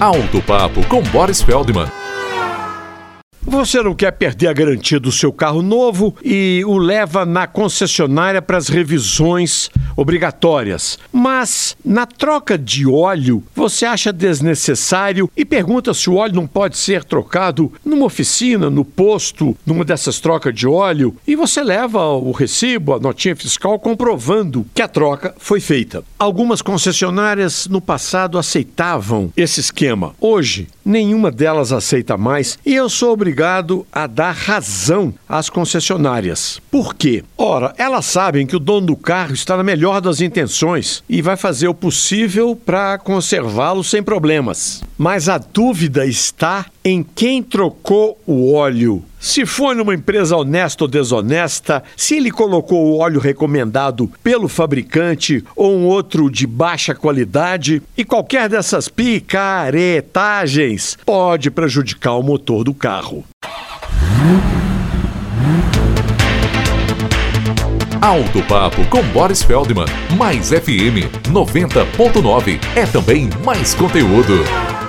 Alto Papo com Boris Feldman. Você não quer perder a garantia do seu carro novo e o leva na concessionária para as revisões obrigatórias. Mas na troca de óleo, você acha desnecessário e pergunta se o óleo não pode ser trocado numa oficina, no posto, numa dessas trocas de óleo, e você leva o recibo, a notinha fiscal comprovando que a troca foi feita. Algumas concessionárias no passado aceitavam esse esquema. Hoje, nenhuma delas aceita mais e eu sou obrigado a dar razão às concessionárias. Por quê? Ora, elas sabem que o dono do carro está na melhor das intenções e vai fazer o possível para conservá-lo sem problemas. Mas a dúvida está em quem trocou o óleo. Se foi numa empresa honesta ou desonesta, se ele colocou o óleo recomendado pelo fabricante ou um outro de baixa qualidade, e qualquer dessas picaretagens pode prejudicar o motor do carro. Alto Papo com Boris Feldman. Mais FM 90.9 é também mais conteúdo.